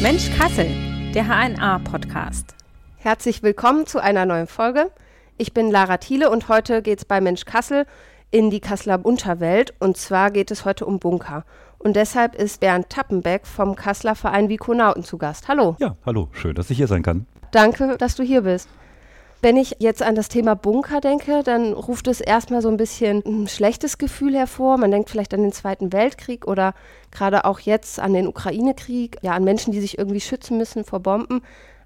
Mensch Kassel, der HNA-Podcast. Herzlich willkommen zu einer neuen Folge. Ich bin Lara Thiele und heute geht es bei Mensch Kassel in die Kasseler Unterwelt. Und zwar geht es heute um Bunker. Und deshalb ist Bernd Tappenbeck vom Kasseler Verein Vikonauten zu Gast. Hallo. Ja, hallo. Schön, dass ich hier sein kann. Danke, dass du hier bist. Wenn ich jetzt an das Thema Bunker denke, dann ruft es erstmal so ein bisschen ein schlechtes Gefühl hervor. Man denkt vielleicht an den Zweiten Weltkrieg oder gerade auch jetzt an den Ukraine-Krieg, ja, an Menschen, die sich irgendwie schützen müssen vor Bomben.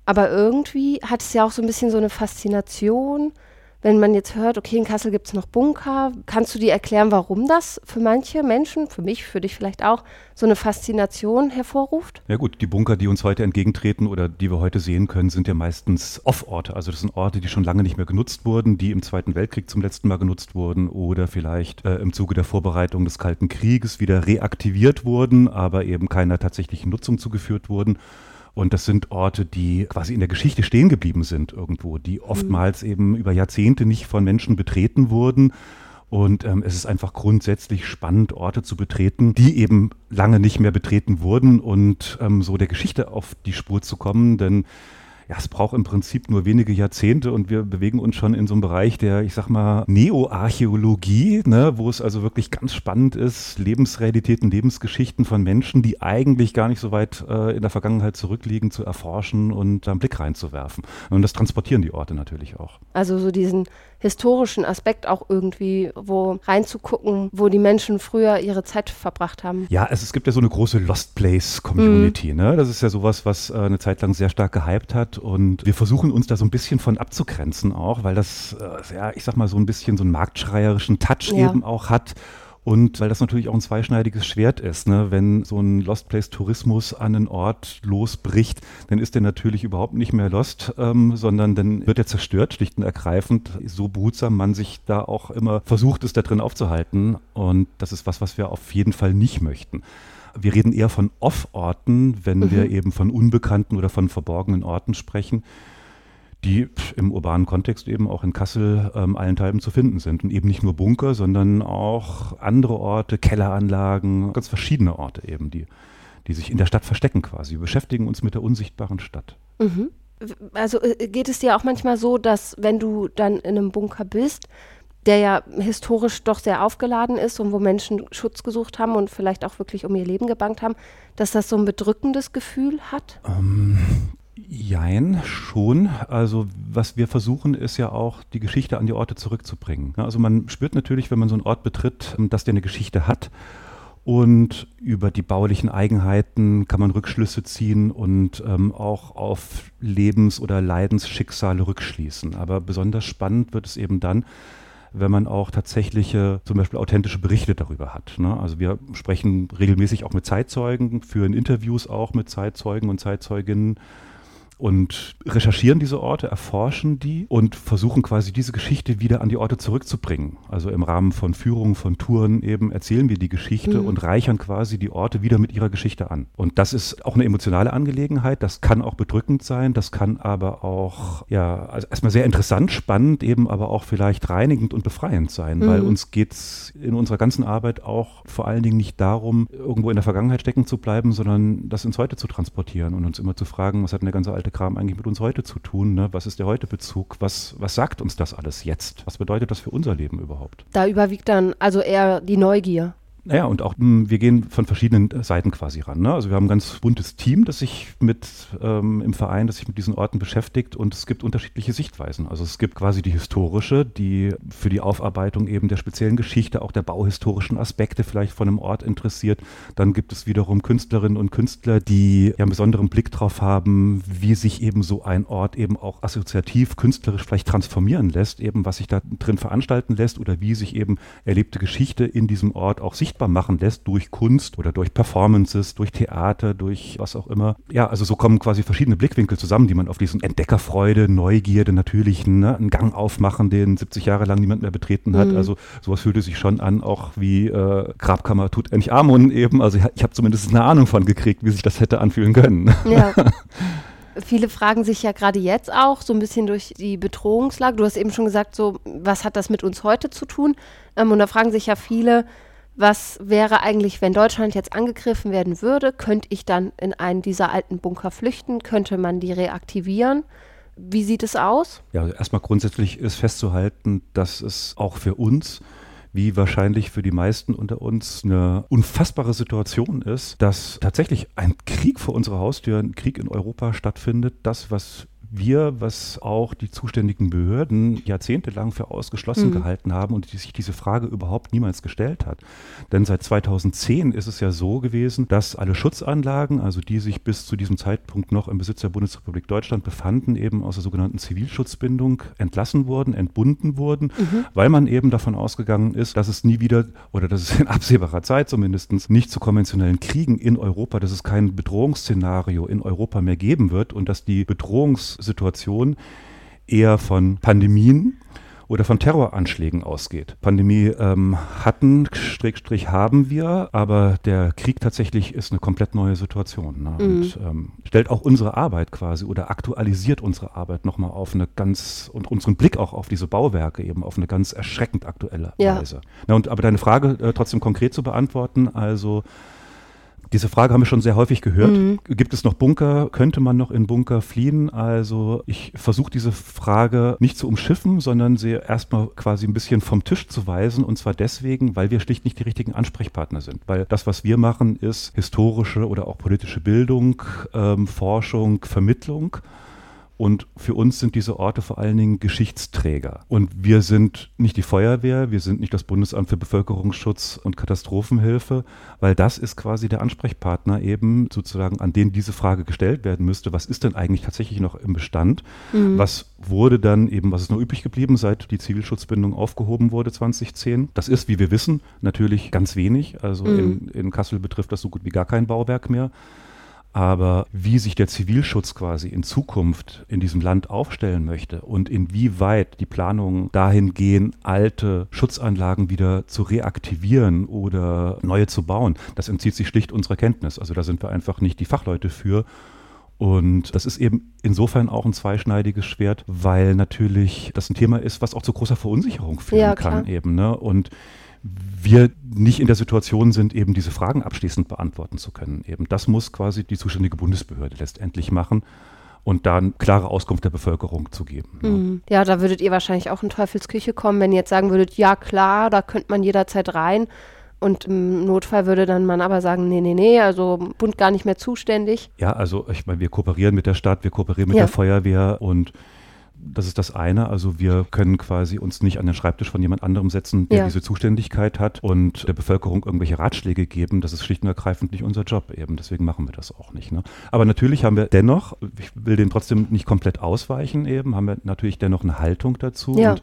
Aber irgendwie hat es ja auch so ein bisschen so eine Faszination wenn man jetzt hört, okay, in Kassel gibt es noch Bunker, kannst du dir erklären, warum das für manche Menschen, für mich, für dich vielleicht auch, so eine Faszination hervorruft? Ja gut, die Bunker, die uns heute entgegentreten oder die wir heute sehen können, sind ja meistens Off-Orte. Also das sind Orte, die schon lange nicht mehr genutzt wurden, die im Zweiten Weltkrieg zum letzten Mal genutzt wurden oder vielleicht äh, im Zuge der Vorbereitung des Kalten Krieges wieder reaktiviert wurden, aber eben keiner tatsächlichen Nutzung zugeführt wurden. Und das sind Orte, die quasi in der Geschichte stehen geblieben sind irgendwo, die oftmals mhm. eben über Jahrzehnte nicht von Menschen betreten wurden. Und ähm, es ist einfach grundsätzlich spannend, Orte zu betreten, die eben lange nicht mehr betreten wurden und ähm, so der Geschichte auf die Spur zu kommen. Denn ja, es braucht im Prinzip nur wenige Jahrzehnte und wir bewegen uns schon in so einem Bereich der, ich sag mal, Neoarchäologie, ne, wo es also wirklich ganz spannend ist, Lebensrealitäten, Lebensgeschichten von Menschen, die eigentlich gar nicht so weit äh, in der Vergangenheit zurückliegen, zu erforschen und da einen Blick reinzuwerfen. Und das transportieren die Orte natürlich auch. Also so diesen historischen Aspekt auch irgendwie, wo reinzugucken, wo die Menschen früher ihre Zeit verbracht haben. Ja, es, es gibt ja so eine große Lost Place Community. Mhm. Ne? Das ist ja sowas, was äh, eine Zeit lang sehr stark gehypt hat und wir versuchen uns da so ein bisschen von abzugrenzen auch, weil das, äh, ja, ich sag mal, so ein bisschen so einen marktschreierischen Touch ja. eben auch hat. Und weil das natürlich auch ein zweischneidiges Schwert ist, ne? wenn so ein Lost Place Tourismus an einen Ort losbricht, dann ist der natürlich überhaupt nicht mehr lost, ähm, sondern dann wird er zerstört, schlicht und ergreifend, so behutsam man sich da auch immer versucht, es da drin aufzuhalten. Und das ist was, was wir auf jeden Fall nicht möchten. Wir reden eher von Off-Orten, wenn mhm. wir eben von unbekannten oder von verborgenen Orten sprechen die im urbanen Kontext eben auch in Kassel ähm, allenthalben zu finden sind. Und eben nicht nur Bunker, sondern auch andere Orte, Kelleranlagen, ganz verschiedene Orte eben, die, die sich in der Stadt verstecken quasi. Wir beschäftigen uns mit der unsichtbaren Stadt. Mhm. Also äh, geht es dir auch manchmal so, dass wenn du dann in einem Bunker bist, der ja historisch doch sehr aufgeladen ist und wo Menschen Schutz gesucht haben und vielleicht auch wirklich um ihr Leben gebankt haben, dass das so ein bedrückendes Gefühl hat? Ähm, Jein, schon. Also was wir versuchen, ist ja auch, die Geschichte an die Orte zurückzubringen. Also man spürt natürlich, wenn man so einen Ort betritt, dass der eine Geschichte hat. Und über die baulichen Eigenheiten kann man Rückschlüsse ziehen und ähm, auch auf Lebens- oder Leidensschicksale rückschließen. Aber besonders spannend wird es eben dann, wenn man auch tatsächliche, zum Beispiel authentische Berichte darüber hat. Ne? Also wir sprechen regelmäßig auch mit Zeitzeugen, führen Interviews auch mit Zeitzeugen und Zeitzeuginnen und recherchieren diese Orte, erforschen die und versuchen quasi diese Geschichte wieder an die Orte zurückzubringen. Also im Rahmen von Führungen, von Touren eben erzählen wir die Geschichte mhm. und reichern quasi die Orte wieder mit ihrer Geschichte an. Und das ist auch eine emotionale Angelegenheit, das kann auch bedrückend sein, das kann aber auch, ja, also erstmal sehr interessant, spannend, eben aber auch vielleicht reinigend und befreiend sein, mhm. weil uns geht es in unserer ganzen Arbeit auch vor allen Dingen nicht darum, irgendwo in der Vergangenheit stecken zu bleiben, sondern das ins Heute zu transportieren und uns immer zu fragen, was hat eine ganze alte alte Kram eigentlich mit uns heute zu tun? Ne? Was ist der Heute-Bezug? Was, was sagt uns das alles jetzt? Was bedeutet das für unser Leben überhaupt? Da überwiegt dann also eher die Neugier. Naja, und auch hm, wir gehen von verschiedenen Seiten quasi ran. Ne? Also wir haben ein ganz buntes Team, das sich mit ähm, im Verein, das sich mit diesen Orten beschäftigt und es gibt unterschiedliche Sichtweisen. Also es gibt quasi die historische, die für die Aufarbeitung eben der speziellen Geschichte, auch der bauhistorischen Aspekte vielleicht von einem Ort interessiert. Dann gibt es wiederum Künstlerinnen und Künstler, die ja einen besonderen Blick drauf haben, wie sich eben so ein Ort eben auch assoziativ, künstlerisch vielleicht transformieren lässt, eben was sich da drin veranstalten lässt oder wie sich eben erlebte Geschichte in diesem Ort auch sichtbar sichtbar machen lässt durch Kunst oder durch Performances, durch Theater, durch was auch immer. Ja, also so kommen quasi verschiedene Blickwinkel zusammen, die man auf diesen Entdeckerfreude, Neugierde, natürlichen, ne, einen Gang aufmachen, den 70 Jahre lang niemand mehr betreten hat. Mhm. Also sowas fühlte sich schon an, auch wie äh, Grabkammer tut endlich Amun eben. Also ich, ich habe zumindest eine Ahnung von gekriegt, wie sich das hätte anfühlen können. Ja. Viele fragen sich ja gerade jetzt auch so ein bisschen durch die Bedrohungslage. Du hast eben schon gesagt, so was hat das mit uns heute zu tun? Ähm, und da fragen sich ja viele, Was wäre eigentlich, wenn Deutschland jetzt angegriffen werden würde? Könnte ich dann in einen dieser alten Bunker flüchten? Könnte man die reaktivieren? Wie sieht es aus? Ja, also erstmal grundsätzlich ist festzuhalten, dass es auch für uns wie wahrscheinlich für die meisten unter uns eine unfassbare Situation ist, dass tatsächlich ein Krieg vor unserer Haustür, ein Krieg in Europa stattfindet. Das, was wir, was auch die zuständigen Behörden jahrzehntelang für ausgeschlossen mhm. gehalten haben und die sich diese Frage überhaupt niemals gestellt hat. Denn seit 2010 ist es ja so gewesen, dass alle Schutzanlagen, also die sich bis zu diesem Zeitpunkt noch im Besitz der Bundesrepublik Deutschland befanden, eben aus der sogenannten Zivilschutzbindung entlassen wurden, entbunden wurden, mhm. weil man eben davon ausgegangen ist, dass es nie wieder oder dass es in absehbarer Zeit zumindest nicht zu konventionellen Kriegen in Europa, dass es kein Bedrohungsszenario in Europa mehr geben wird und dass die Bedrohungs Situation eher von Pandemien oder von Terroranschlägen ausgeht. Pandemie ähm, hatten, Strich, haben wir, aber der Krieg tatsächlich ist eine komplett neue Situation. Ne? Mhm. Und ähm, stellt auch unsere Arbeit quasi oder aktualisiert unsere Arbeit nochmal auf eine ganz, und unseren Blick auch auf diese Bauwerke eben auf eine ganz erschreckend aktuelle ja. Weise. Na, und aber deine Frage äh, trotzdem konkret zu beantworten, also diese Frage haben wir schon sehr häufig gehört. Mhm. Gibt es noch Bunker? Könnte man noch in Bunker fliehen? Also ich versuche diese Frage nicht zu umschiffen, sondern sie erstmal quasi ein bisschen vom Tisch zu weisen. Und zwar deswegen, weil wir schlicht nicht die richtigen Ansprechpartner sind. Weil das, was wir machen, ist historische oder auch politische Bildung, ähm, Forschung, Vermittlung. Und für uns sind diese Orte vor allen Dingen Geschichtsträger. Und wir sind nicht die Feuerwehr, wir sind nicht das Bundesamt für Bevölkerungsschutz und Katastrophenhilfe, weil das ist quasi der Ansprechpartner eben sozusagen, an den diese Frage gestellt werden müsste. Was ist denn eigentlich tatsächlich noch im Bestand? Mhm. Was wurde dann eben, was ist noch übrig geblieben, seit die Zivilschutzbindung aufgehoben wurde 2010? Das ist, wie wir wissen, natürlich ganz wenig. Also mhm. in, in Kassel betrifft das so gut wie gar kein Bauwerk mehr. Aber wie sich der Zivilschutz quasi in Zukunft in diesem Land aufstellen möchte und inwieweit die Planungen dahin gehen, alte Schutzanlagen wieder zu reaktivieren oder neue zu bauen, das entzieht sich schlicht unserer Kenntnis. Also da sind wir einfach nicht die Fachleute für. Und das ist eben insofern auch ein zweischneidiges Schwert, weil natürlich das ein Thema ist, was auch zu großer Verunsicherung führen ja, kann eben. Ne? Und wir nicht in der Situation sind, eben diese Fragen abschließend beantworten zu können. Eben das muss quasi die zuständige Bundesbehörde letztendlich machen und dann klare Auskunft der Bevölkerung zu geben. Ne? Mhm. Ja, da würdet ihr wahrscheinlich auch in Teufelsküche kommen, wenn ihr jetzt sagen würdet, ja klar, da könnte man jederzeit rein. Und im Notfall würde dann man aber sagen, nee, nee, nee, also Bund gar nicht mehr zuständig. Ja, also ich meine, wir kooperieren mit der Stadt, wir kooperieren mit ja. der Feuerwehr und das ist das eine. Also wir können quasi uns nicht an den Schreibtisch von jemand anderem setzen, der ja. diese Zuständigkeit hat und der Bevölkerung irgendwelche Ratschläge geben. Das ist schlicht und ergreifend nicht unser Job eben. Deswegen machen wir das auch nicht. Ne? Aber natürlich haben wir dennoch, ich will den trotzdem nicht komplett ausweichen eben, haben wir natürlich dennoch eine Haltung dazu. Ja. Und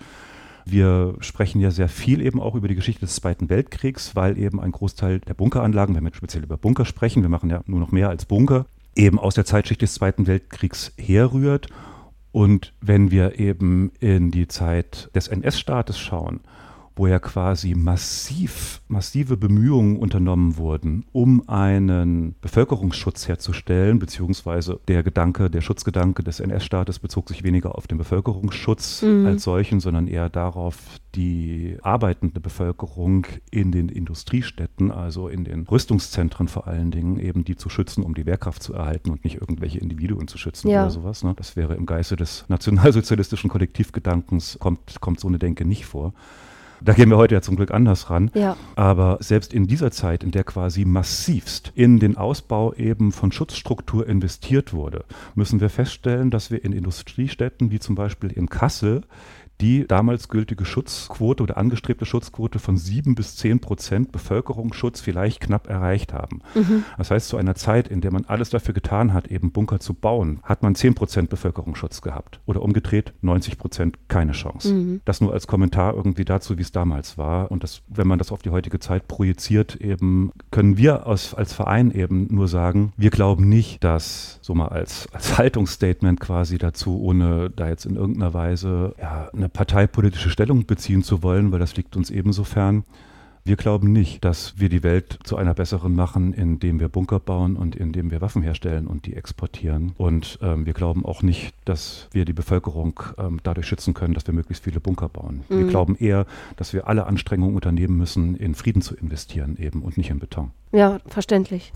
wir sprechen ja sehr viel eben auch über die Geschichte des Zweiten Weltkriegs, weil eben ein Großteil der Bunkeranlagen, wenn wir speziell über Bunker sprechen, wir machen ja nur noch mehr als Bunker, eben aus der Zeitschicht des Zweiten Weltkriegs herrührt und wenn wir eben in die Zeit des NS-Staates schauen, wo ja quasi massiv, massive Bemühungen unternommen wurden, um einen Bevölkerungsschutz herzustellen, beziehungsweise der Gedanke, der Schutzgedanke des NS-Staates bezog sich weniger auf den Bevölkerungsschutz mhm. als solchen, sondern eher darauf, die arbeitende Bevölkerung in den Industriestädten, also in den Rüstungszentren vor allen Dingen, eben die zu schützen, um die Wehrkraft zu erhalten und nicht irgendwelche Individuen zu schützen ja. oder sowas. Ne? Das wäre im Geiste des nationalsozialistischen Kollektivgedankens, kommt, kommt so eine Denke nicht vor. Da gehen wir heute ja zum Glück anders ran. Ja. Aber selbst in dieser Zeit, in der quasi massivst in den Ausbau eben von Schutzstruktur investiert wurde, müssen wir feststellen, dass wir in Industriestädten wie zum Beispiel in Kassel die damals gültige Schutzquote oder angestrebte Schutzquote von sieben bis zehn Prozent Bevölkerungsschutz vielleicht knapp erreicht haben. Mhm. Das heißt, zu einer Zeit, in der man alles dafür getan hat, eben Bunker zu bauen, hat man zehn Prozent Bevölkerungsschutz gehabt. Oder umgedreht 90 Prozent keine Chance. Mhm. Das nur als Kommentar irgendwie dazu, wie es damals war. Und das, wenn man das auf die heutige Zeit projiziert, eben können wir aus, als Verein eben nur sagen, wir glauben nicht, dass so mal als, als Haltungsstatement quasi dazu, ohne da jetzt in irgendeiner Weise ja, eine eine parteipolitische Stellung beziehen zu wollen, weil das liegt uns ebenso fern. Wir glauben nicht, dass wir die Welt zu einer besseren machen, indem wir Bunker bauen und indem wir Waffen herstellen und die exportieren. Und ähm, wir glauben auch nicht, dass wir die Bevölkerung ähm, dadurch schützen können, dass wir möglichst viele Bunker bauen. Mhm. Wir glauben eher, dass wir alle Anstrengungen unternehmen müssen, in Frieden zu investieren eben und nicht in Beton. Ja, verständlich.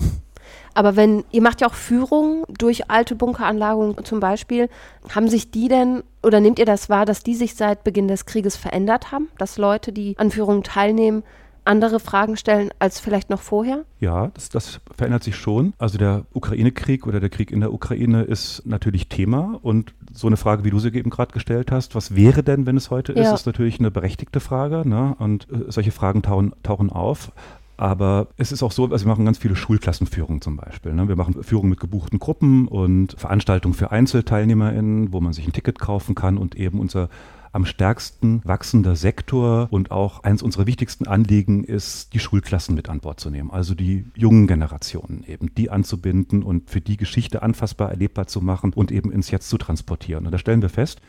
Aber wenn, ihr macht ja auch Führungen durch alte Bunkeranlagen zum Beispiel, haben sich die denn oder nehmt ihr das wahr, dass die sich seit Beginn des Krieges verändert haben? Dass Leute, die an Führungen teilnehmen, andere Fragen stellen als vielleicht noch vorher? Ja, das, das verändert sich schon. Also der Ukraine-Krieg oder der Krieg in der Ukraine ist natürlich Thema und so eine Frage, wie du sie eben gerade gestellt hast, was wäre denn, wenn es heute ja. ist, ist natürlich eine berechtigte Frage. Ne? Und äh, solche Fragen tauchen, tauchen auf. Aber es ist auch so, also wir machen ganz viele Schulklassenführungen zum Beispiel. Ne? Wir machen Führungen mit gebuchten Gruppen und Veranstaltungen für EinzelteilnehmerInnen, wo man sich ein Ticket kaufen kann und eben unser am stärksten wachsender Sektor und auch eines unserer wichtigsten Anliegen ist, die Schulklassen mit an Bord zu nehmen, also die jungen Generationen eben, die anzubinden und für die Geschichte anfassbar erlebbar zu machen und eben ins Jetzt zu transportieren. Und da stellen wir fest,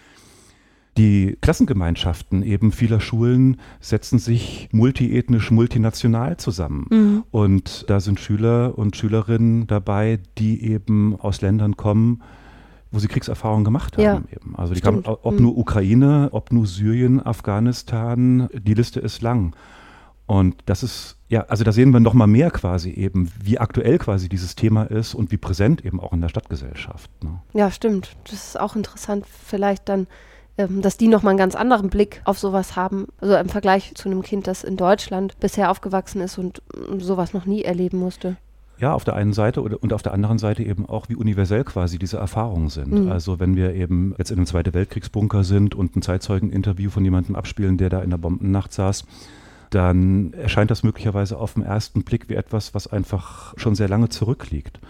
die Klassengemeinschaften eben vieler Schulen setzen sich multiethnisch, multinational zusammen. Mhm. Und da sind Schüler und Schülerinnen dabei, die eben aus Ländern kommen, wo sie Kriegserfahrungen gemacht haben. Ja, eben. Also die kamen, ob mhm. nur Ukraine, ob nur Syrien, Afghanistan, die Liste ist lang. Und das ist, ja, also da sehen wir noch mal mehr quasi eben, wie aktuell quasi dieses Thema ist und wie präsent eben auch in der Stadtgesellschaft. Ne? Ja, stimmt. Das ist auch interessant, vielleicht dann, ähm, dass die noch mal einen ganz anderen Blick auf sowas haben. Also im Vergleich zu einem Kind, das in Deutschland bisher aufgewachsen ist und mm, sowas noch nie erleben musste. Ja, auf der einen Seite und auf der anderen Seite eben auch, wie universell quasi diese Erfahrungen sind. Mhm. Also wenn wir eben jetzt in einem Zweiten Weltkriegsbunker sind und ein Zeitzeugeninterview von jemandem abspielen, der da in der Bombennacht saß, dann erscheint das möglicherweise auf den ersten Blick wie etwas, was einfach schon sehr lange zurückliegt.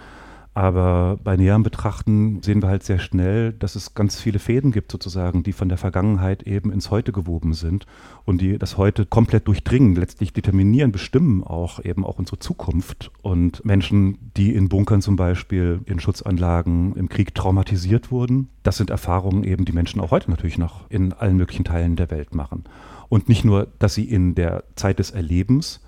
Aber bei näherem Betrachten sehen wir halt sehr schnell, dass es ganz viele Fäden gibt sozusagen, die von der Vergangenheit eben ins Heute gewoben sind und die das Heute komplett durchdringen, letztlich determinieren, bestimmen auch eben auch unsere Zukunft. Und Menschen, die in Bunkern zum Beispiel, in Schutzanlagen im Krieg traumatisiert wurden, das sind Erfahrungen eben, die Menschen auch heute natürlich noch in allen möglichen Teilen der Welt machen. Und nicht nur, dass sie in der Zeit des Erlebens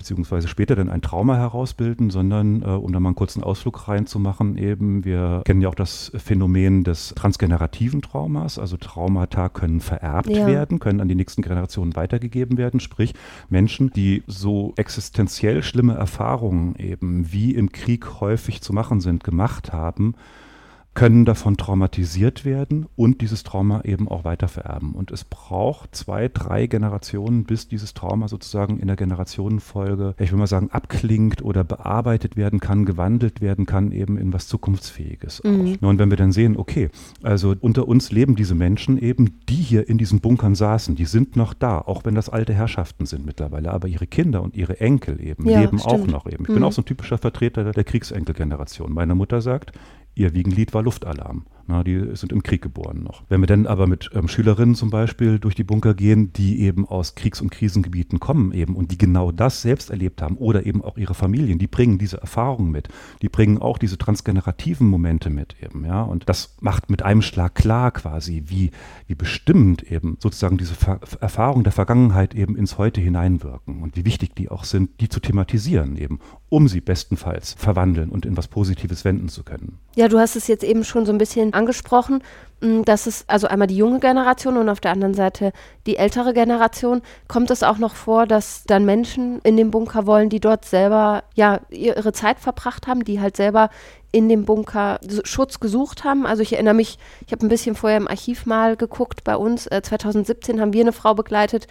beziehungsweise später dann ein Trauma herausbilden, sondern äh, um da mal einen kurzen Ausflug reinzumachen, eben, wir kennen ja auch das Phänomen des transgenerativen Traumas, also Traumata können vererbt ja. werden, können an die nächsten Generationen weitergegeben werden, sprich Menschen, die so existenziell schlimme Erfahrungen eben, wie im Krieg häufig zu machen sind, gemacht haben, können davon traumatisiert werden und dieses Trauma eben auch weitervererben. Und es braucht zwei, drei Generationen, bis dieses Trauma sozusagen in der Generationenfolge, ich will mal sagen, abklingt oder bearbeitet werden kann, gewandelt werden kann, eben in was Zukunftsfähiges. Mhm. Und wenn wir dann sehen, okay, also unter uns leben diese Menschen eben, die hier in diesen Bunkern saßen, die sind noch da, auch wenn das alte Herrschaften sind mittlerweile, aber ihre Kinder und ihre Enkel eben ja, leben stimmt. auch noch eben. Ich mhm. bin auch so ein typischer Vertreter der Kriegsenkelgeneration. Meine Mutter sagt, ihr Wiegenlied war Luftalarm. Na, die sind im Krieg geboren noch. Wenn wir dann aber mit ähm, Schülerinnen zum Beispiel durch die Bunker gehen, die eben aus Kriegs- und Krisengebieten kommen eben und die genau das selbst erlebt haben oder eben auch ihre Familien, die bringen diese Erfahrungen mit. Die bringen auch diese transgenerativen Momente mit eben, ja. Und das macht mit einem Schlag klar quasi, wie, wie bestimmend eben sozusagen diese Ver Erfahrungen der Vergangenheit eben ins Heute hineinwirken und wie wichtig die auch sind, die zu thematisieren eben, um sie bestenfalls verwandeln und in was Positives wenden zu können. Ja, du hast es jetzt eben schon so ein bisschen angesprochen, mm, dass es also einmal die junge Generation und auf der anderen Seite die ältere Generation. Kommt es auch noch vor, dass dann Menschen in den Bunker wollen, die dort selber ja ihre Zeit verbracht haben, die halt selber in dem Bunker Schutz gesucht haben. Also ich erinnere mich, ich habe ein bisschen vorher im Archiv mal geguckt bei uns. Äh, 2017 haben wir eine Frau begleitet,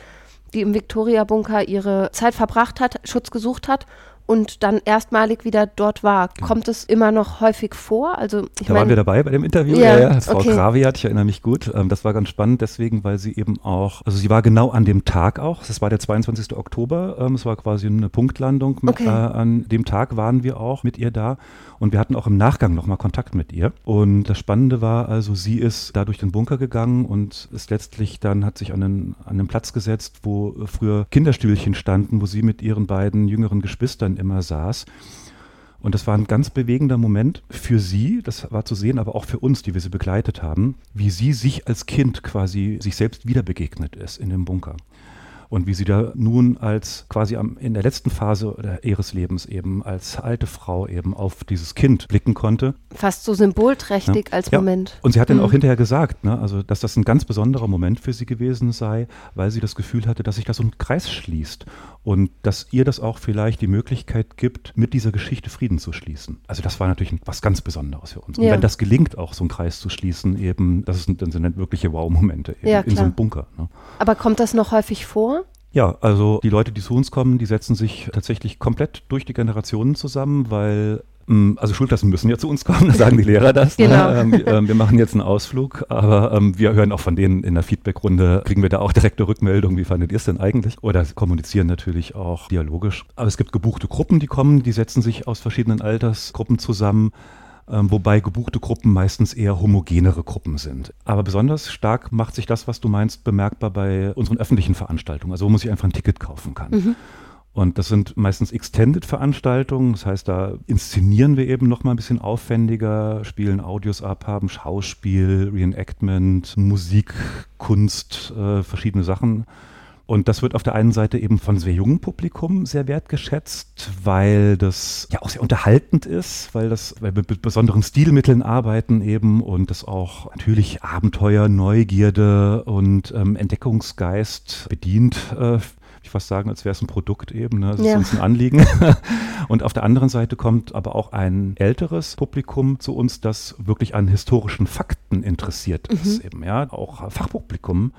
die im Victoria-Bunker ihre Zeit verbracht hat, Schutz gesucht hat und dann erstmalig wieder dort war. Kommt es immer noch häufig vor? Also, ich da mein, waren wir dabei bei dem Interview. Ja, ja, ja. Frau okay. Kraviat, ich erinnere mich gut. Ähm, das war ganz spannend deswegen, weil sie eben auch, also sie war genau an dem Tag auch, das war der 22. Oktober, ähm, es war quasi eine Punktlandung. Mit, okay. äh, an dem Tag waren wir auch mit ihr da und wir hatten auch im Nachgang nochmal Kontakt mit ihr. Und das Spannende war also, sie ist da durch den Bunker gegangen und ist letztlich dann, hat sich an einen, an einen Platz gesetzt, wo früher Kinderstühlchen standen, wo sie mit ihren beiden jüngeren Geschwistern immer saß. Und das war ein ganz bewegender Moment für sie, das war zu sehen, aber auch für uns, die wir sie begleitet haben, wie sie sich als Kind quasi sich selbst wieder begegnet ist in dem Bunker. und wie sie da nun als quasi am, in der letzten Phase ihres Lebens eben als alte Frau eben auf dieses Kind blicken konnte. Fast so symbolträchtig ja. als ja. Moment. Und sie hat dann mhm. auch hinterher gesagt, ne, also dass das ein ganz besonderer Moment für sie gewesen sei, weil sie das Gefühl hatte, dass sich da so ein Kreis schließt und dass ihr das auch vielleicht die Möglichkeit gibt, mit dieser Geschichte Frieden zu schließen. Also das war natürlich was ganz Besonderes für uns. Und ja. wenn das gelingt, auch so einen Kreis zu schließen, eben, das sind dann sind wirkliche Wow-Momente ja, in so einem Bunker. Ne? Aber kommt das noch häufig vor? Ja, also die Leute, die zu uns kommen, die setzen sich tatsächlich komplett durch die Generationen zusammen, weil also Schulklassen müssen ja zu uns kommen, da sagen die Lehrer das. Ne? Genau. Ne? Ähm, wir machen jetzt einen Ausflug, aber ähm, wir hören auch von denen in der Feedbackrunde, kriegen wir da auch direkte Rückmeldungen, wie fandet ihr es denn eigentlich? Oder kommunizieren natürlich auch dialogisch. Aber es gibt gebuchte Gruppen, die kommen, die setzen sich aus verschiedenen Altersgruppen zusammen ähm, wobei gebuchte Gruppen meistens eher homogenere Gruppen sind. Aber besonders stark macht sich das, was du meinst, bemerkbar bei unseren öffentlichen Veranstaltungen, also wo man sich einfach ein Ticket kaufen kann. Mhm. Und das sind meistens Extended-Veranstaltungen. Das heißt, da inszenieren wir eben noch mal ein bisschen aufwendiger, spielen Audios ab, haben Schauspiel, Reenactment, Musik, Kunst, äh, verschiedene Sachen. Und das wird auf der einen Seite eben von sehr jungem Publikum sehr wertgeschätzt, weil das ja auch sehr unterhaltend ist, weil das weil wir mit besonderen Stilmitteln arbeiten eben und das auch natürlich Abenteuer, Neugierde und ähm, Entdeckungsgeist bedient. Äh, ich fast sagen, als wäre es ein Produkt eben. Ne? Das ja. ist uns ein Anliegen. Und auf der anderen Seite kommt aber auch ein älteres Publikum zu uns, das wirklich an historischen Fakten interessiert mhm. ist, eben, ja, auch Fachpublikum.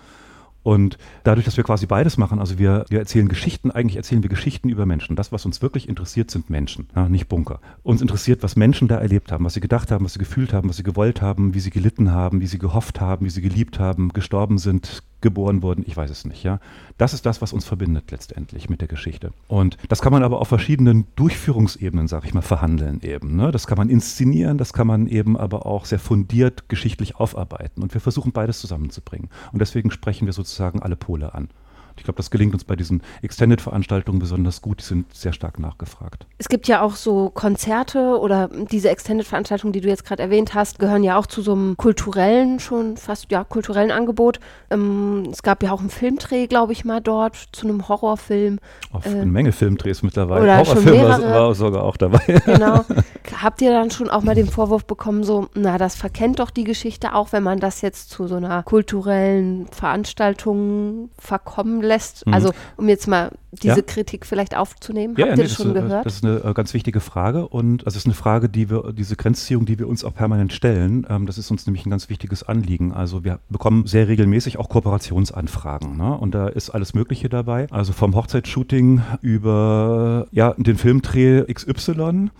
Und dadurch, dass wir quasi beides machen, also wir, wir erzählen Geschichten, eigentlich erzählen wir Geschichten über Menschen. Das, was uns wirklich interessiert, sind Menschen, ja, nicht Bunker. Uns interessiert, was Menschen da erlebt haben, was sie gedacht haben, was sie gefühlt haben, was sie gewollt haben, wie sie gelitten haben, wie sie gehofft haben, wie sie geliebt haben, gestorben sind, geboren wurden, ich weiß es nicht, ja. Das ist das, was uns verbindet letztendlich mit der Geschichte. Und das kann man aber auf verschiedenen Durchführungsebenen, sag ich mal, verhandeln eben. Ne? Das kann man inszenieren, das kann man eben aber auch sehr fundiert geschichtlich aufarbeiten. Und wir versuchen beides zusammenzubringen. Und deswegen sprechen wir sozusagen alle Pole an. Ich glaube, das gelingt uns bei diesen Extended-Veranstaltungen besonders gut. Die sind sehr stark nachgefragt. Es gibt ja auch so Konzerte oder diese Extended-Veranstaltungen, die du jetzt gerade erwähnt hast, gehören ja auch zu so einem kulturellen, schon fast ja, kulturellen Angebot. Ähm, es gab ja auch einen Filmdreh, glaube ich mal, dort zu einem Horrorfilm. Auf äh, eine Menge Filmdrehs mittlerweile. Oder Horrorfilm war, war sogar auch dabei. Genau. Habt ihr dann schon auch mal den Vorwurf bekommen, so, na, das verkennt doch die Geschichte auch, wenn man das jetzt zu so einer kulturellen Veranstaltung verkommen lässt? lässt? Mhm. Also um jetzt mal diese ja. Kritik vielleicht aufzunehmen. Ja, Habt ja, ihr nee, das schon das, gehört? Das ist eine äh, ganz wichtige Frage und das ist eine Frage, die wir, diese Grenzziehung, die wir uns auch permanent stellen, ähm, das ist uns nämlich ein ganz wichtiges Anliegen. Also wir bekommen sehr regelmäßig auch Kooperationsanfragen ne? und da ist alles Mögliche dabei. Also vom Hochzeitsshooting über ja, den Filmdreh XY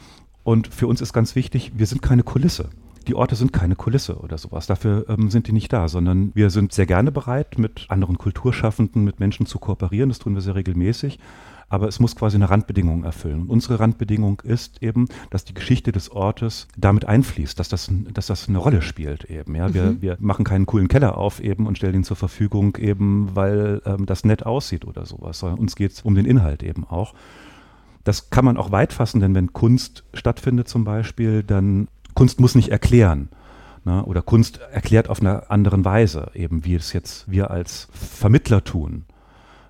und für uns ist ganz wichtig, wir sind keine Kulisse die Orte sind keine Kulisse oder sowas. Dafür ähm, sind die nicht da, sondern wir sind sehr gerne bereit, mit anderen Kulturschaffenden, mit Menschen zu kooperieren. Das tun wir sehr regelmäßig. Aber es muss quasi eine Randbedingung erfüllen. Und unsere Randbedingung ist eben, dass die Geschichte des Ortes damit einfließt, dass das, dass das eine Rolle spielt eben. Ja? Wir, mhm. wir machen keinen coolen Keller auf eben und stellen ihn zur Verfügung eben, weil ähm, das nett aussieht oder sowas, sondern uns geht es um den Inhalt eben auch. Das kann man auch weit fassen, denn wenn Kunst stattfindet zum Beispiel, dann Kunst muss nicht erklären. Ne? Oder Kunst erklärt auf einer anderen Weise, eben wie es jetzt wir als Vermittler tun.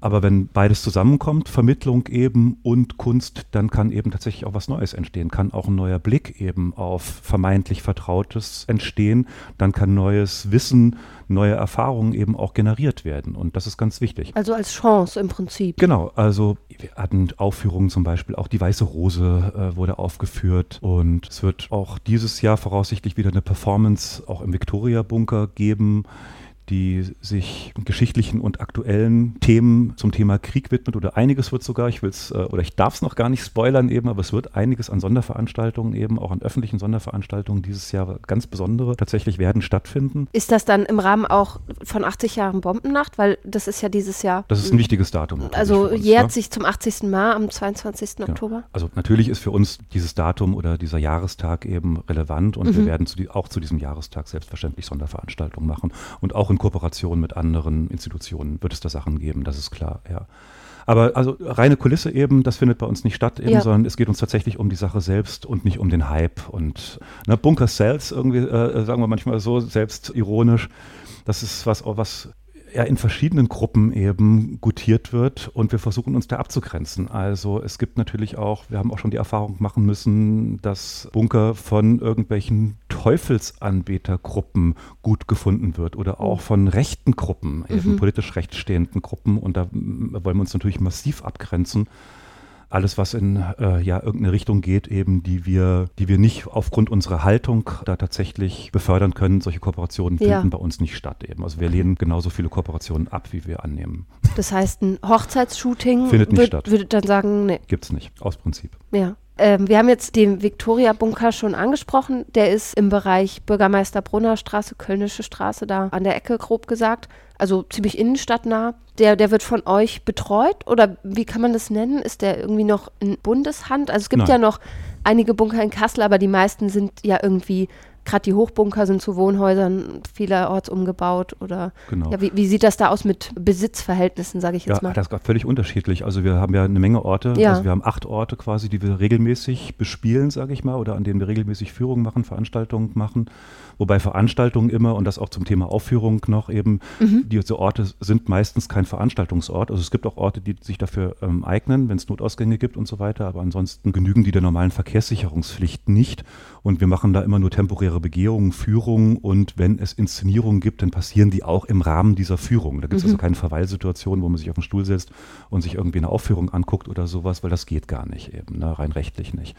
Aber wenn beides zusammenkommt, Vermittlung eben und Kunst, dann kann eben tatsächlich auch was Neues entstehen, kann auch ein neuer Blick eben auf vermeintlich Vertrautes entstehen, dann kann neues Wissen, neue Erfahrungen eben auch generiert werden. Und das ist ganz wichtig. Also als Chance im Prinzip. Genau, also wir hatten Aufführungen zum Beispiel, auch die Weiße Rose äh, wurde aufgeführt. Und es wird auch dieses Jahr voraussichtlich wieder eine Performance auch im Victoria Bunker geben die sich geschichtlichen und aktuellen Themen zum Thema Krieg widmet oder einiges wird sogar, ich will es äh, oder ich darf es noch gar nicht spoilern eben, aber es wird einiges an Sonderveranstaltungen eben, auch an öffentlichen Sonderveranstaltungen dieses Jahr ganz besondere tatsächlich werden stattfinden. Ist das dann im Rahmen auch von 80 Jahren Bombennacht, weil das ist ja dieses Jahr. Das ist ein wichtiges Datum. Also uns, jährt ja? sich zum 80. Mal am 22. Ja. Oktober. Also natürlich ist für uns dieses Datum oder dieser Jahrestag eben relevant und mhm. wir werden zu die, auch zu diesem Jahrestag selbstverständlich Sonderveranstaltungen machen und auch in Kooperation mit anderen Institutionen wird es da Sachen geben, das ist klar, ja. Aber also reine Kulisse eben, das findet bei uns nicht statt eben, ja. sondern es geht uns tatsächlich um die Sache selbst und nicht um den Hype. Und ne, Bunker Cells irgendwie, äh, sagen wir manchmal so, selbst ironisch, das ist was, was ja in verschiedenen Gruppen eben gutiert wird und wir versuchen uns da abzugrenzen. Also es gibt natürlich auch, wir haben auch schon die Erfahrung machen müssen, dass Bunker von irgendwelchen Teufelsanbetergruppen gut gefunden wird oder auch von rechten Gruppen, eben mhm. politisch rechtsstehenden Gruppen und da wollen wir uns natürlich massiv abgrenzen alles, was in äh, ja, irgendeine Richtung geht, eben, die wir, die wir nicht aufgrund unserer Haltung da tatsächlich befördern können. Solche Kooperationen finden ja. bei uns nicht statt eben. Also wir lehnen genauso viele Kooperationen ab, wie wir annehmen. Das heißt, ein Hochzeitsshooting findet nicht wird, statt. Würde dann sagen, nee. Gibt es nicht, aus Prinzip. Ja. Ähm, wir haben jetzt den Viktoria-Bunker schon angesprochen. Der ist im Bereich Bürgermeister Brunner Straße, Kölnische Straße, da an der Ecke grob gesagt. Also ziemlich innenstadtnah. Der, der wird von euch betreut oder wie kann man das nennen? Ist der irgendwie noch in Bundeshand? Also es gibt Nein. ja noch einige Bunker in Kassel, aber die meisten sind ja irgendwie gerade die Hochbunker sind zu Wohnhäusern vielerorts umgebaut oder genau. ja, wie, wie, sieht das da aus mit Besitzverhältnissen, sage ich jetzt ja, mal? Das ist völlig unterschiedlich. Also wir haben ja eine Menge Orte, ja. also wir haben acht Orte quasi, die wir regelmäßig bespielen, sage ich mal, oder an denen wir regelmäßig Führungen machen, Veranstaltungen machen. Wobei Veranstaltungen immer, und das auch zum Thema Aufführung noch eben, mhm. diese Orte sind meistens kein Veranstaltungsort. Also es gibt auch Orte, die sich dafür ähm, eignen, wenn es Notausgänge gibt und so weiter, aber ansonsten genügen die der normalen Verkehrssicherungspflicht nicht. Und wir machen da immer nur temporäre Begehungen, Führungen und wenn es Inszenierungen gibt, dann passieren die auch im Rahmen dieser Führung. Da gibt es also mhm. also keine Verweilsituation, wo man sich auf den Stuhl setzt und sich irgendwie eine Aufführung anguckt oder sowas, weil das geht gar nicht eben, ne? rein rechtlich nicht.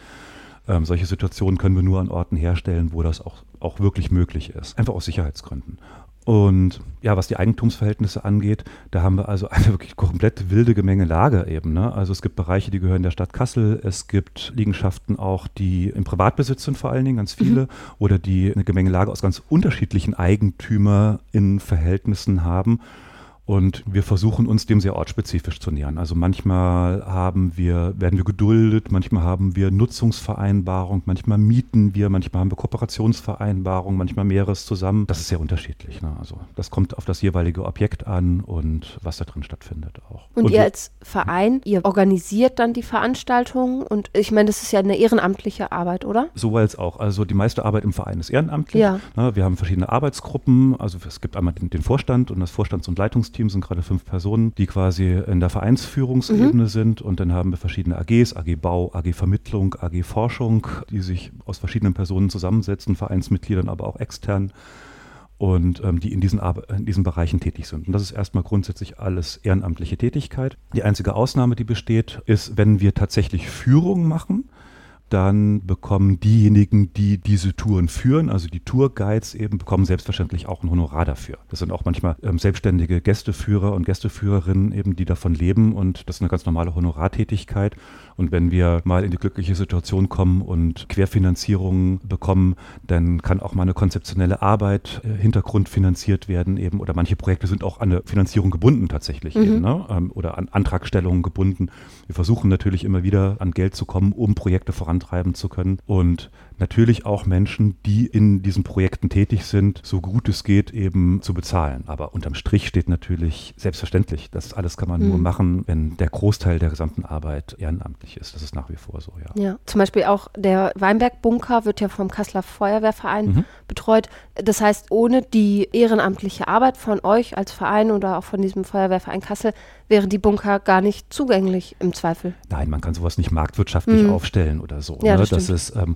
Ähm, solche Situationen können wir nur an Orten herstellen, wo das auch, auch wirklich möglich ist. Einfach aus Sicherheitsgründen. Und ja, was die Eigentumsverhältnisse angeht, da haben wir also eine wirklich komplett wilde Gemengelage eben. Ne? Also es gibt Bereiche, die gehören der Stadt Kassel, es gibt Liegenschaften auch, die im Privatbesitz sind vor allen Dingen, ganz viele, mhm. oder die eine Gemengelage aus ganz unterschiedlichen Eigentümer in Verhältnissen haben. Und wir versuchen uns dem sehr ortsspezifisch zu nähern. Also manchmal haben wir, werden wir geduldet, manchmal haben wir Nutzungsvereinbarung, manchmal mieten wir, manchmal haben wir Kooperationsvereinbarung, manchmal mehreres zusammen. Das ist sehr unterschiedlich. Ne? Also das kommt auf das jeweilige Objekt an und was da drin stattfindet auch. Und, und ihr als Verein, ihr organisiert dann die Veranstaltungen und ich meine, das ist ja eine ehrenamtliche Arbeit, oder? So als auch. Also die meiste Arbeit im Verein ist ehrenamtlich. Ja. Ne? Wir haben verschiedene Arbeitsgruppen. Also es gibt einmal den, den Vorstand und das Vorstands- und Leitungsteam Team sind gerade fünf Personen, die quasi in der Vereinsführungsebene mhm. sind. Und dann haben wir verschiedene AGs, AG Bau, AG Vermittlung, AG Forschung, die sich aus verschiedenen Personen zusammensetzen, Vereinsmitgliedern, aber auch extern und ähm, die in diesen, in diesen Bereichen tätig sind. Und das ist erstmal grundsätzlich alles ehrenamtliche Tätigkeit. Die einzige Ausnahme, die besteht, ist, wenn wir tatsächlich Führung machen dann bekommen diejenigen, die diese Touren führen, also die Tourguides eben, bekommen selbstverständlich auch ein Honorar dafür. Das sind auch manchmal ähm, selbstständige Gästeführer und Gästeführerinnen eben, die davon leben und das ist eine ganz normale Honorartätigkeit. Und wenn wir mal in die glückliche Situation kommen und Querfinanzierungen bekommen, dann kann auch mal eine konzeptionelle Arbeit äh, Hintergrund finanziert werden eben oder manche Projekte sind auch an eine Finanzierung gebunden tatsächlich mhm. eben, ne? ähm, oder an Antragstellungen gebunden. Wir versuchen natürlich immer wieder an Geld zu kommen, um Projekte voranzubringen vorantreiben zu können. Und natürlich auch Menschen, die in diesen Projekten tätig sind, so gut es geht, eben zu bezahlen. Aber unterm Strich steht natürlich selbstverständlich, das alles kann man mhm. nur machen, wenn der Großteil der gesamten Arbeit ehrenamtlich ist. Das ist nach wie vor so, ja. Ja, zum Beispiel auch der Weinberg-Bunker wird ja vom Kasseler Feuerwehrverein mhm. betreut. Das heißt, ohne die ehrenamtliche Arbeit von euch als Verein oder auch von diesem Feuerwehrverein Kassel wären die Bunker gar nicht zugänglich im Zweifel. Nein, man kann sowas nicht marktwirtschaftlich mhm. aufstellen oder so. Ja, ne? das, das ist ähm,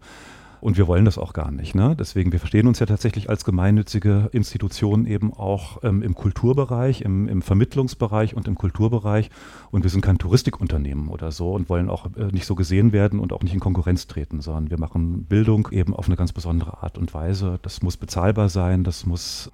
und wir wollen das auch gar nicht. Ne? Deswegen, wir verstehen uns ja tatsächlich als gemeinnützige Institution eben auch ähm, im Kulturbereich, im, im, Vermittlungsbereich und im Kulturbereich. Und wir sind kein Touristikunternehmen oder so und wollen auch äh, nicht so gesehen werden und auch nicht in Konkurrenz treten, sondern wir machen Bildung eben auf eine ganz besondere Art und Weise. Das muss bezahlbar sein, das muss,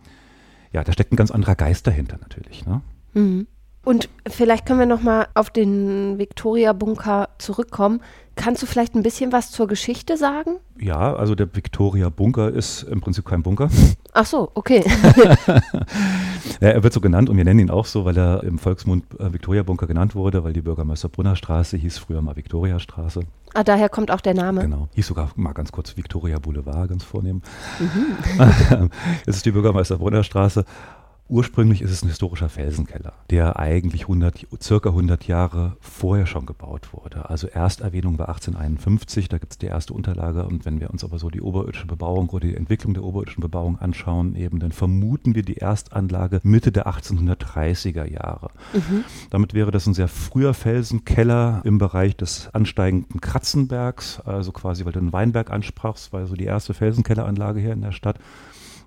ja, da steckt ein ganz anderer Geist dahinter natürlich. Ne? Mhm. Und vielleicht können wir noch mal auf den Victoria-Bunker zurückkommen. Kannst du vielleicht ein bisschen was zur Geschichte sagen? Ja, also der Victoria-Bunker ist im Prinzip kein Bunker. Ach so, okay. ja, er wird so genannt und wir nennen ihn auch so, weil er im Volksmund äh, Victoria-Bunker genannt wurde, weil die Bürgermeister Brunner Straße hieß früher mal Victoria-Straße. Ah, daher kommt auch der Name. Genau. Hieß sogar mal ganz kurz Victoria Boulevard, ganz vornehm. Mhm. es ist die Bürgermeister Brunner Straße. Ursprünglich ist es ein historischer Felsenkeller, der eigentlich 100, circa 100 Jahre vorher schon gebaut wurde. Also Ersterwähnung war 1851, da gibt es die erste Unterlage. Und wenn wir uns aber so die oberirdische Bebauung oder die Entwicklung der oberirdischen Bebauung anschauen, eben, dann vermuten wir die Erstanlage Mitte der 1830er Jahre. Mhm. Damit wäre das ein sehr früher Felsenkeller im Bereich des ansteigenden Kratzenbergs, also quasi, weil du den Weinberg ansprachst, war so die erste Felsenkelleranlage hier in der Stadt.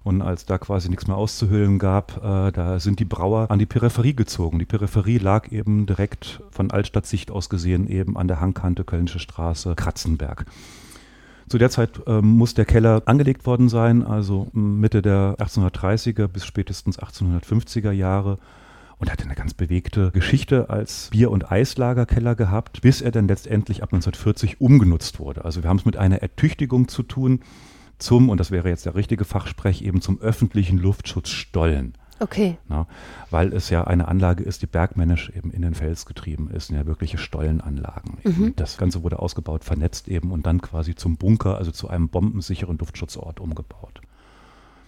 Und als da quasi nichts mehr auszuhüllen gab, äh, da sind die Brauer an die Peripherie gezogen. Die Peripherie lag eben direkt von Altstadtsicht aus gesehen eben an der Hangkante Kölnische Straße, Kratzenberg. Zu der Zeit ähm, muss der Keller angelegt worden sein, also Mitte der 1830er bis spätestens 1850er Jahre und hatte eine ganz bewegte Geschichte als Bier- und Eislagerkeller gehabt, bis er dann letztendlich ab 1940 umgenutzt wurde. Also wir haben es mit einer Ertüchtigung zu tun, zum, und das wäre jetzt der richtige Fachsprech, eben zum öffentlichen Luftschutz Stollen. Okay. Na, weil es ja eine Anlage ist, die bergmännisch eben in den Fels getrieben ist, ja wirkliche Stollenanlagen. Mhm. Das Ganze wurde ausgebaut, vernetzt eben und dann quasi zum Bunker, also zu einem bombensicheren Luftschutzort umgebaut.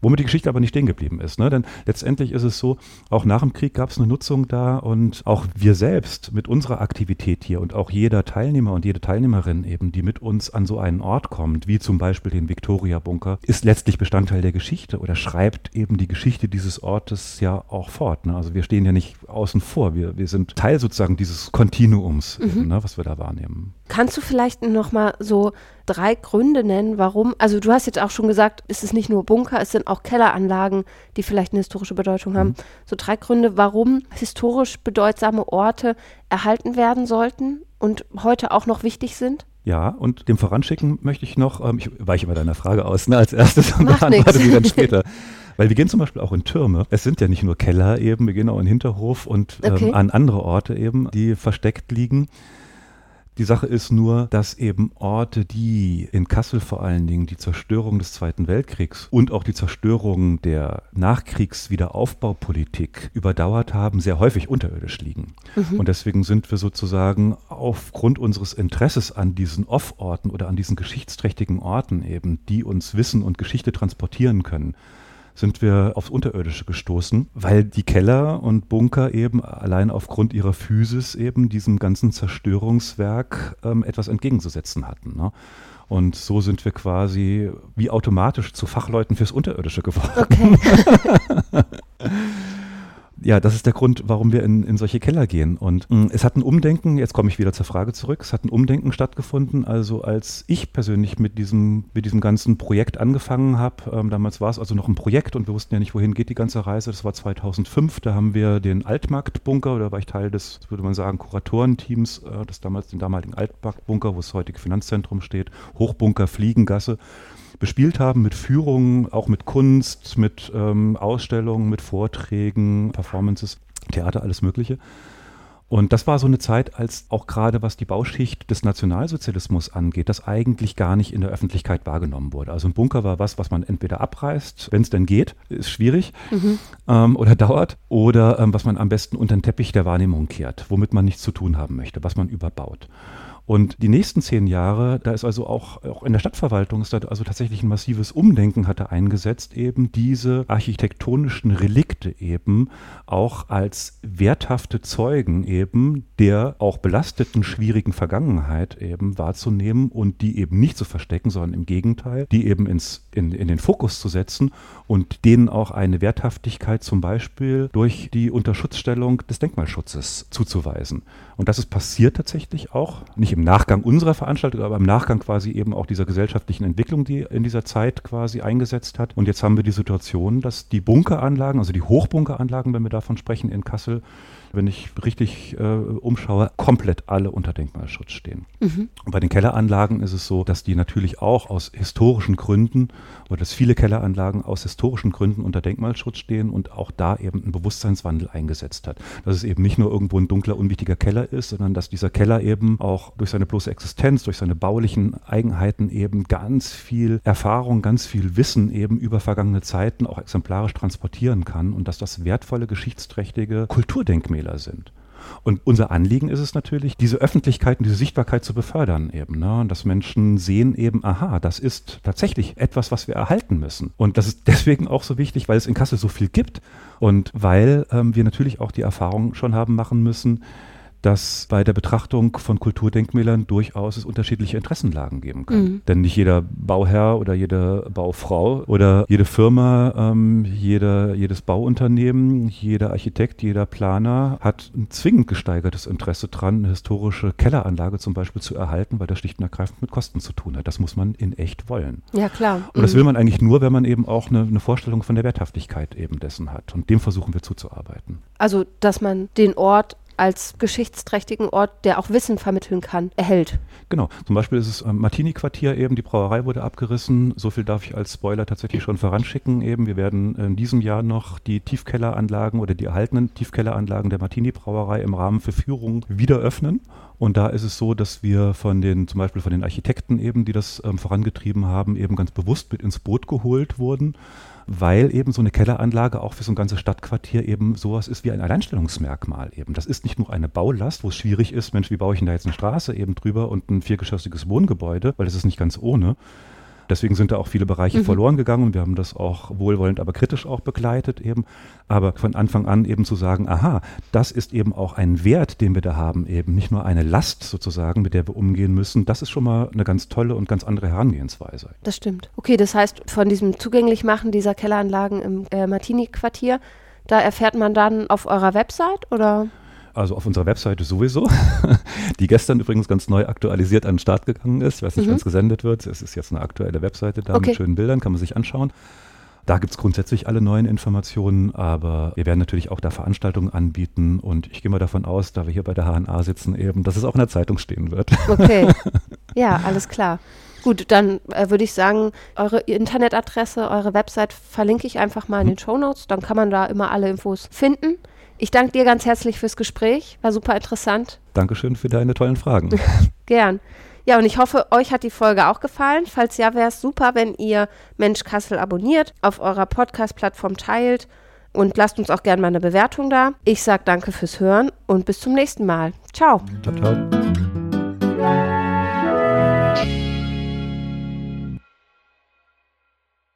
Womit die Geschichte aber nicht stehen geblieben ist. Ne? Denn letztendlich ist es so, auch nach dem Krieg gab es eine Nutzung da und auch wir selbst mit unserer Aktivität hier und auch jeder Teilnehmer und jede Teilnehmerin eben, die mit uns an so einen Ort kommt, wie zum Beispiel den Victoria-Bunker, ist letztlich Bestandteil der Geschichte oder schreibt eben die Geschichte dieses Ortes ja auch fort. Ne? Also wir stehen ja nicht außen vor, wir, wir sind Teil sozusagen dieses Kontinuums, mhm. eben, ne, was wir da wahrnehmen. Kannst du vielleicht nochmal so drei Gründe nennen, warum, also du hast jetzt auch schon gesagt, es ist nicht nur Bunker, es sind auch Kelleranlagen, die vielleicht eine historische Bedeutung haben. Mhm. So drei Gründe, warum historisch bedeutsame Orte erhalten werden sollten und heute auch noch wichtig sind? Ja, und dem voranschicken möchte ich noch, ähm, ich weiche bei deiner Frage aus, ne, als erstes und beantworte sie dann später. Weil wir gehen zum Beispiel auch in Türme. Es sind ja nicht nur Keller eben, wir gehen auch in Hinterhof und ähm, okay. an andere Orte eben, die versteckt liegen. Die Sache ist nur, dass eben Orte, die in Kassel vor allen Dingen die Zerstörung des Zweiten Weltkriegs und auch die Zerstörung der Nachkriegswiederaufbaupolitik überdauert haben, sehr häufig unterirdisch liegen. Mhm. Und deswegen sind wir sozusagen aufgrund unseres Interesses an diesen Off-Orten oder an diesen geschichtsträchtigen Orten eben, die uns Wissen und Geschichte transportieren können, sind wir aufs Unterirdische gestoßen, weil die Keller und Bunker eben allein aufgrund ihrer Physis eben diesem ganzen Zerstörungswerk ähm, etwas entgegenzusetzen hatten. Ne? Und so sind wir quasi wie automatisch zu Fachleuten fürs Unterirdische geworden. Okay. ja, das ist der Grund, warum wir in, in solche Keller gehen. Und mh, mm, es hat ein Umdenken, jetzt komme ich wieder zur Frage zurück, es hat ein Umdenken stattgefunden. Also als ich persönlich mit diesem, mit diesem ganzen Projekt angefangen habe, ähm, damals war es also noch ein Projekt und wir wussten ja nicht, wohin geht die ganze Reise. Das war 2005, da haben wir den Altmarktbunker, oder war ich Teil des, würde man sagen, Kuratorenteams, äh, das damals den damaligen Altmarktbunker, wo das heutige Finanzzentrum steht, Hochbunker Fliegengasse bespielt haben mit Führungen, auch mit Kunst, mit ähm, Ausstellungen, mit Vorträgen, Performances, Theater, alles Mögliche. Und das war so eine Zeit, als auch gerade was die Bauschicht des Nationalsozialismus angeht, das eigentlich gar nicht in der Öffentlichkeit wahrgenommen wurde. Also ein Bunker war was, was man entweder abreißt, wenn es denn geht, ist schwierig mhm. ähm, oder dauert, oder ähm, was man am besten unter den Teppich der Wahrnehmung kehrt, womit man nichts zu tun haben möchte, was man überbaut. Und die nächsten zehn Jahre, da ist also auch, auch in der Stadtverwaltung ist da also tatsächlich ein massives Umdenken hatte eingesetzt, eben diese architektonischen Relikte eben auch als werthafte Zeugen eben der auch belasteten, schwierigen Vergangenheit eben wahrzunehmen und die eben nicht zu verstecken, sondern im Gegenteil, die eben ins, in, in den Fokus zu setzen und denen auch eine Werthaftigkeit zum Beispiel durch die Unterschutzstellung des Denkmalschutzes zuzuweisen. Und das ist passiert tatsächlich auch, nicht im Nachgang unserer Veranstaltung, aber im Nachgang quasi eben auch dieser gesellschaftlichen Entwicklung, die in dieser Zeit quasi eingesetzt hat. Und jetzt haben wir die Situation, dass die Bunkeranlagen, also die Hochbunkeranlagen, wenn wir davon sprechen in Kassel, wenn ich richtig äh, umschaue, komplett alle unter Denkmalschutz stehen. Mhm. Und bei den Kelleranlagen ist es so, dass die natürlich auch aus historischen Gründen oder dass viele Kelleranlagen aus historischen Gründen unter Denkmalschutz stehen und auch da eben ein Bewusstseinswandel eingesetzt hat. Dass es eben nicht nur irgendwo ein dunkler, unwichtiger Keller ist, sondern dass dieser Keller eben auch durch seine bloße Existenz, durch seine baulichen Eigenheiten eben ganz viel Erfahrung, ganz viel Wissen eben über vergangene Zeiten auch exemplarisch transportieren kann und dass das wertvolle, geschichtsträchtige Kulturdenkmäler sind. Und unser Anliegen ist es natürlich, diese Öffentlichkeit und diese Sichtbarkeit zu befördern eben. Ne? Und dass Menschen sehen eben, aha, das ist tatsächlich etwas, was wir erhalten müssen. Und das ist deswegen auch so wichtig, weil es in Kassel so viel gibt und weil ähm, wir natürlich auch die Erfahrung schon haben machen müssen, dass bei der Betrachtung von Kulturdenkmälern durchaus es unterschiedliche Interessenlagen geben kann. Mhm. Denn nicht jeder Bauherr oder jede Baufrau oder jede Firma, ähm, jeder, jedes Bauunternehmen, jeder Architekt, jeder Planer hat ein zwingend gesteigertes Interesse daran, eine historische Kelleranlage zum Beispiel zu erhalten, weil das schlicht und ergreifend mit Kosten zu tun hat. Das muss man in echt wollen. Ja, klar. Und das mhm. will man eigentlich nur, wenn man eben auch eine, eine Vorstellung von der Werthaftigkeit eben dessen hat. Und dem versuchen wir zuzuarbeiten. Also, dass man den Ort als geschichtsträchtigen Ort, der auch Wissen vermitteln kann, erhält. Genau. Zum Beispiel ist es am Martini-Quartier eben, die Brauerei wurde abgerissen. So viel darf ich als Spoiler tatsächlich schon voranschicken eben. Wir werden in diesem Jahr noch die Tiefkelleranlagen oder die erhaltenen Tiefkelleranlagen der Martini-Brauerei im Rahmen für Führung wieder öffnen. Und da ist es so, dass wir von den, zum Beispiel von den Architekten eben, die das ähm, vorangetrieben haben, eben ganz bewusst mit ins Boot geholt wurden weil eben so eine Kelleranlage auch für so ein ganzes Stadtquartier eben sowas ist wie ein Alleinstellungsmerkmal eben. Das ist nicht nur eine Baulast, wo es schwierig ist, Mensch, wie baue ich denn da jetzt eine Straße eben drüber und ein viergeschossiges Wohngebäude, weil das ist nicht ganz ohne, Deswegen sind da auch viele Bereiche mhm. verloren gegangen und wir haben das auch wohlwollend, aber kritisch auch begleitet eben. Aber von Anfang an eben zu sagen, aha, das ist eben auch ein Wert, den wir da haben, eben nicht nur eine Last sozusagen, mit der wir umgehen müssen. Das ist schon mal eine ganz tolle und ganz andere Herangehensweise. Das stimmt. Okay, das heißt, von diesem Zugänglichmachen dieser Kelleranlagen im äh, Martini-Quartier, da erfährt man dann auf eurer Website oder? Also auf unserer Webseite sowieso, die gestern übrigens ganz neu aktualisiert an den Start gegangen ist. Ich weiß nicht, mhm. wann es gesendet wird. Es ist jetzt eine aktuelle Webseite da okay. mit schönen Bildern, kann man sich anschauen. Da gibt es grundsätzlich alle neuen Informationen, aber wir werden natürlich auch da Veranstaltungen anbieten und ich gehe mal davon aus, da wir hier bei der HNA sitzen, eben, dass es auch in der Zeitung stehen wird. Okay. Ja, alles klar. Gut, dann äh, würde ich sagen, eure Internetadresse, eure Website verlinke ich einfach mal in mhm. den Show Notes. Dann kann man da immer alle Infos finden. Ich danke dir ganz herzlich fürs Gespräch. War super interessant. Dankeschön für deine tollen Fragen. Gern. Ja, und ich hoffe, euch hat die Folge auch gefallen. Falls ja, wäre es super, wenn ihr Mensch Kassel abonniert, auf eurer Podcast-Plattform teilt und lasst uns auch gerne mal eine Bewertung da. Ich sage danke fürs Hören und bis zum nächsten Mal. Ciao. Ciao, ciao.